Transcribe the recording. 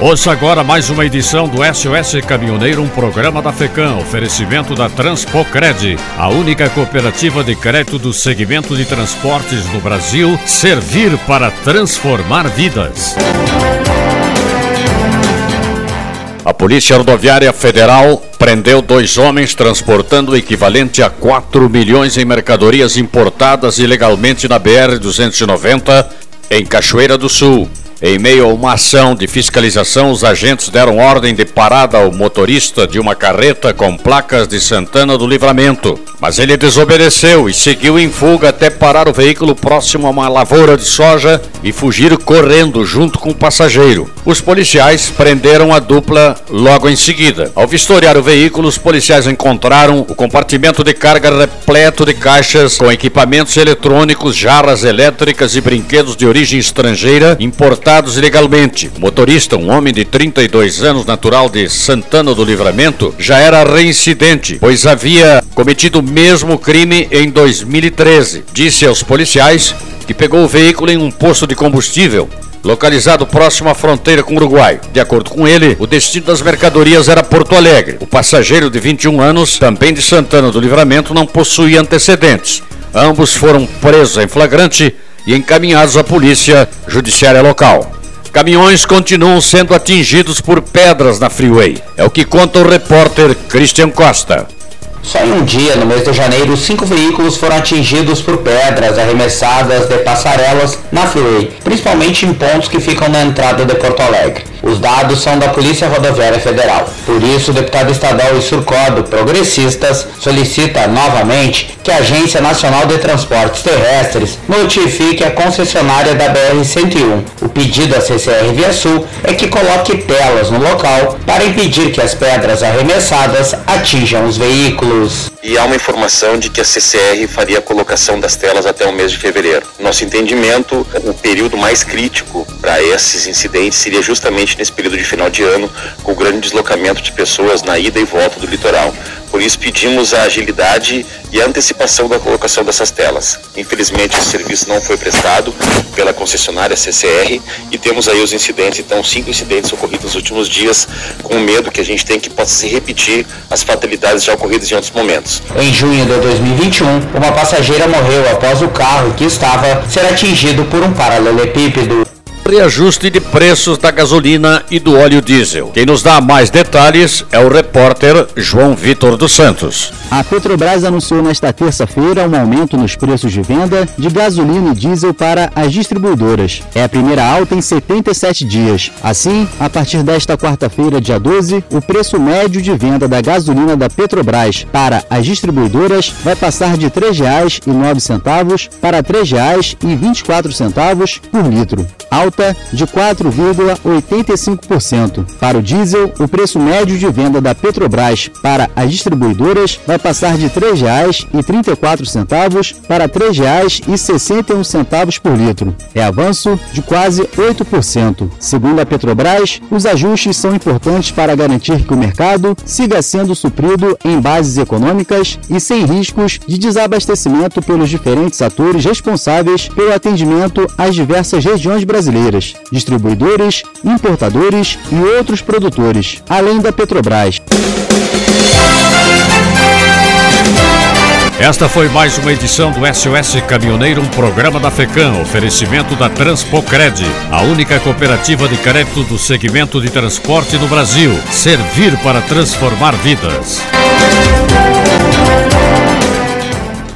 Ouça agora mais uma edição do SOS Caminhoneiro, um programa da FECAM, oferecimento da Transpocred, a única cooperativa de crédito do segmento de transportes no Brasil, servir para transformar vidas. A Polícia Rodoviária Federal prendeu dois homens transportando o equivalente a 4 milhões em mercadorias importadas ilegalmente na BR-290 em Cachoeira do Sul. Em meio a uma ação de fiscalização, os agentes deram ordem de parada ao motorista de uma carreta com placas de Santana do Livramento. Mas ele desobedeceu e seguiu em fuga até parar o veículo próximo a uma lavoura de soja e fugir correndo junto com o passageiro. Os policiais prenderam a dupla logo em seguida. Ao vistoriar o veículo, os policiais encontraram o compartimento de carga repleto de caixas com equipamentos eletrônicos, jarras elétricas e brinquedos de origem estrangeira importados ilegalmente. O motorista, um homem de 32 anos, natural de Santana do Livramento, já era reincidente, pois havia cometido o mesmo crime em 2013. Disse aos policiais que pegou o veículo em um posto de combustível localizado próximo à fronteira com o Uruguai. De acordo com ele, o destino das mercadorias era Porto Alegre. O passageiro de 21 anos, também de Santana do Livramento, não possuía antecedentes. Ambos foram presos em flagrante e encaminhados à polícia judiciária local. Caminhões continuam sendo atingidos por pedras na freeway. É o que conta o repórter Christian Costa. Só em um dia, no mês de janeiro, cinco veículos foram atingidos por pedras arremessadas de passarelas na freeway, principalmente em pontos que ficam na entrada de Porto Alegre. Os dados são da Polícia Rodoviária Federal. Por isso, o deputado estadual Issurcodo Progressistas solicita novamente que a Agência Nacional de Transportes Terrestres notifique a concessionária da BR-101. O pedido à CCR Via Sul é que coloque telas no local para impedir que as pedras arremessadas atinjam os veículos. E há uma informação de que a CCR faria a colocação das telas até o mês de fevereiro. Nosso entendimento, o período mais crítico para esses incidentes seria justamente nesse período de final de ano, com o grande deslocamento de pessoas na ida e volta do litoral. Por isso pedimos a agilidade e a antecipação da colocação dessas telas. Infelizmente esse serviço não foi prestado pela concessionária CCR e temos aí os incidentes, então cinco incidentes ocorridos nos últimos dias, com medo que a gente tem que possa se repetir as fatalidades já ocorridas em outros momentos. Em junho de 2021, uma passageira morreu após o carro que estava ser atingido por um paralelepípedo reajuste de preços da gasolina e do óleo diesel. Quem nos dá mais detalhes é o repórter João Vitor dos Santos. A Petrobras anunciou nesta terça-feira um aumento nos preços de venda de gasolina e diesel para as distribuidoras. É a primeira alta em 77 dias. Assim, a partir desta quarta-feira, dia 12, o preço médio de venda da gasolina da Petrobras para as distribuidoras vai passar de R$ 3,09 para R$ 3,24 por litro. Alta alta de 4,85%. Para o diesel, o preço médio de venda da Petrobras para as distribuidoras vai passar de R$ 3,34 para R$ 3,61 por litro. É avanço de quase 8%. Segundo a Petrobras, os ajustes são importantes para garantir que o mercado siga sendo suprido em bases econômicas e sem riscos de desabastecimento pelos diferentes atores responsáveis pelo atendimento às diversas regiões brasileiras brasileiras, distribuidores, importadores e outros produtores, além da Petrobras. Esta foi mais uma edição do SOS Caminhoneiro, um programa da FECAM, oferecimento da Transpocred, a única cooperativa de crédito do segmento de transporte no Brasil. Servir para transformar vidas.